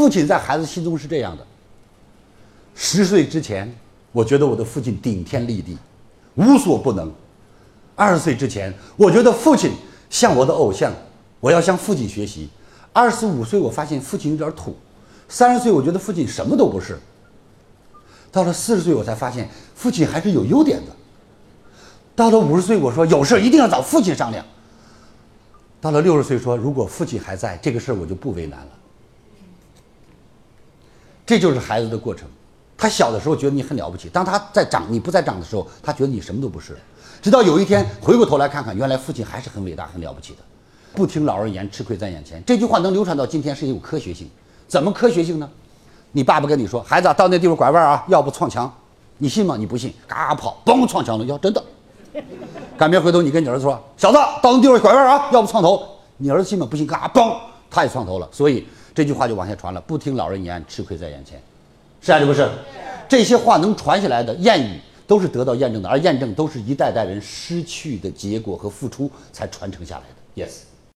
父亲在孩子心中是这样的：十岁之前，我觉得我的父亲顶天立地，无所不能；二十岁之前，我觉得父亲像我的偶像，我要向父亲学习；二十五岁，我发现父亲有点土；三十岁，我觉得父亲什么都不是；到了四十岁，我才发现父亲还是有优点的；到了五十岁，我说有事一定要找父亲商量；到了六十岁，说如果父亲还在，这个事儿我就不为难了。这就是孩子的过程。他小的时候觉得你很了不起，当他在长你不再长的时候，他觉得你什么都不是。直到有一天回过头来看看，原来父亲还是很伟大、很了不起的。不听老人言，吃亏在眼前。这句话能流传到今天是有科学性。怎么科学性呢？你爸爸跟你说，孩子到那地方拐弯啊，要不撞墙，你信吗？你不信，嘎跑，嘣撞墙了。要真的。赶明回头你跟你儿子说，小子到那地方拐弯啊，要不撞头。你儿子信吗？不信，嘎嘣，他也撞头了。所以。这句话就往下传了，不听老人言，吃亏在眼前，是还是不是？这些话能传下来的谚语，都是得到验证的，而验证都是一代代人失去的结果和付出才传承下来的。Yes。